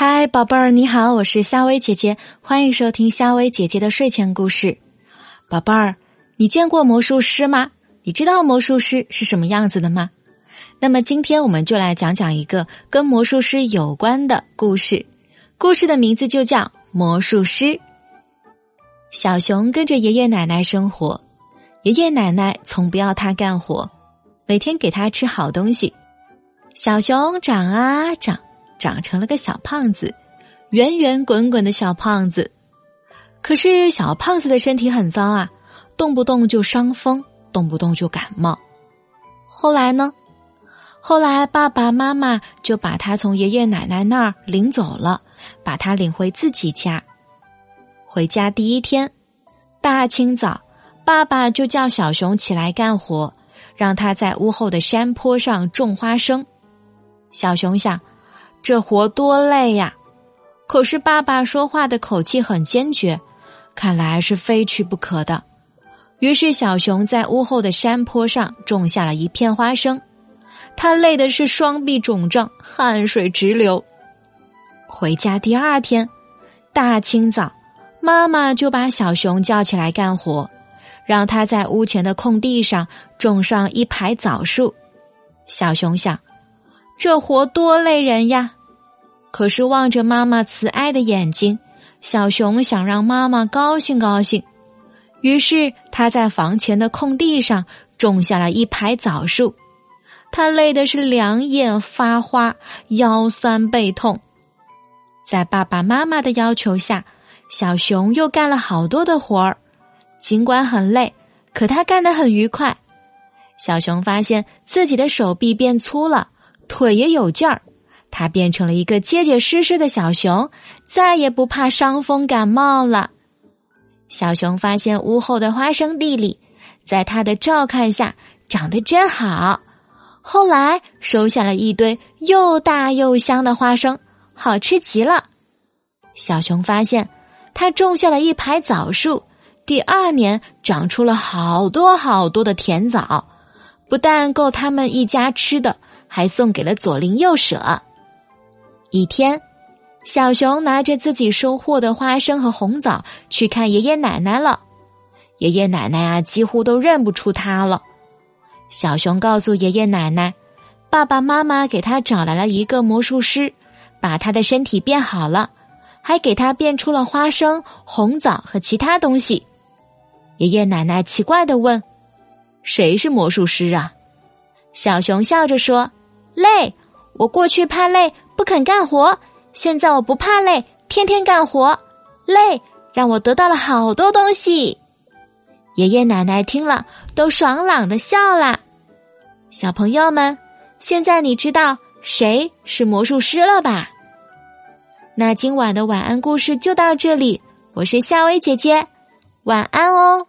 嗨，宝贝儿，你好，我是夏薇姐姐，欢迎收听夏薇姐姐的睡前故事。宝贝儿，你见过魔术师吗？你知道魔术师是什么样子的吗？那么今天我们就来讲讲一个跟魔术师有关的故事。故事的名字就叫《魔术师》。小熊跟着爷爷奶奶生活，爷爷奶奶从不要他干活，每天给他吃好东西。小熊长啊长。长成了个小胖子，圆圆滚滚的小胖子。可是小胖子的身体很糟啊，动不动就伤风，动不动就感冒。后来呢？后来爸爸妈妈就把他从爷爷奶奶那儿领走了，把他领回自己家。回家第一天，大清早，爸爸就叫小熊起来干活，让他在屋后的山坡上种花生。小熊想。这活多累呀！可是爸爸说话的口气很坚决，看来是非去不可的。于是小熊在屋后的山坡上种下了一片花生，他累的是双臂肿胀，汗水直流。回家第二天，大清早，妈妈就把小熊叫起来干活，让他在屋前的空地上种上一排枣树。小熊想。这活多累人呀！可是望着妈妈慈爱的眼睛，小熊想让妈妈高兴高兴。于是他在房前的空地上种下了一排枣树。他累的是两眼发花，腰酸背痛。在爸爸妈妈的要求下，小熊又干了好多的活儿。尽管很累，可他干得很愉快。小熊发现自己的手臂变粗了。腿也有劲儿，它变成了一个结结实实的小熊，再也不怕伤风感冒了。小熊发现屋后的花生地里，在他的照看下长得真好。后来收下了一堆又大又香的花生，好吃极了。小熊发现，他种下了一排枣树，第二年长出了好多好多的甜枣，不但够他们一家吃的。还送给了左邻右舍。一天，小熊拿着自己收获的花生和红枣去看爷爷奶奶了。爷爷奶奶啊，几乎都认不出他了。小熊告诉爷爷奶奶，爸爸妈妈给他找来了一个魔术师，把他的身体变好了，还给他变出了花生、红枣和其他东西。爷爷奶奶奇怪的问：“谁是魔术师啊？”小熊笑着说。累，我过去怕累，不肯干活。现在我不怕累，天天干活。累让我得到了好多东西。爷爷奶奶听了都爽朗的笑了。小朋友们，现在你知道谁是魔术师了吧？那今晚的晚安故事就到这里。我是夏薇姐姐，晚安哦。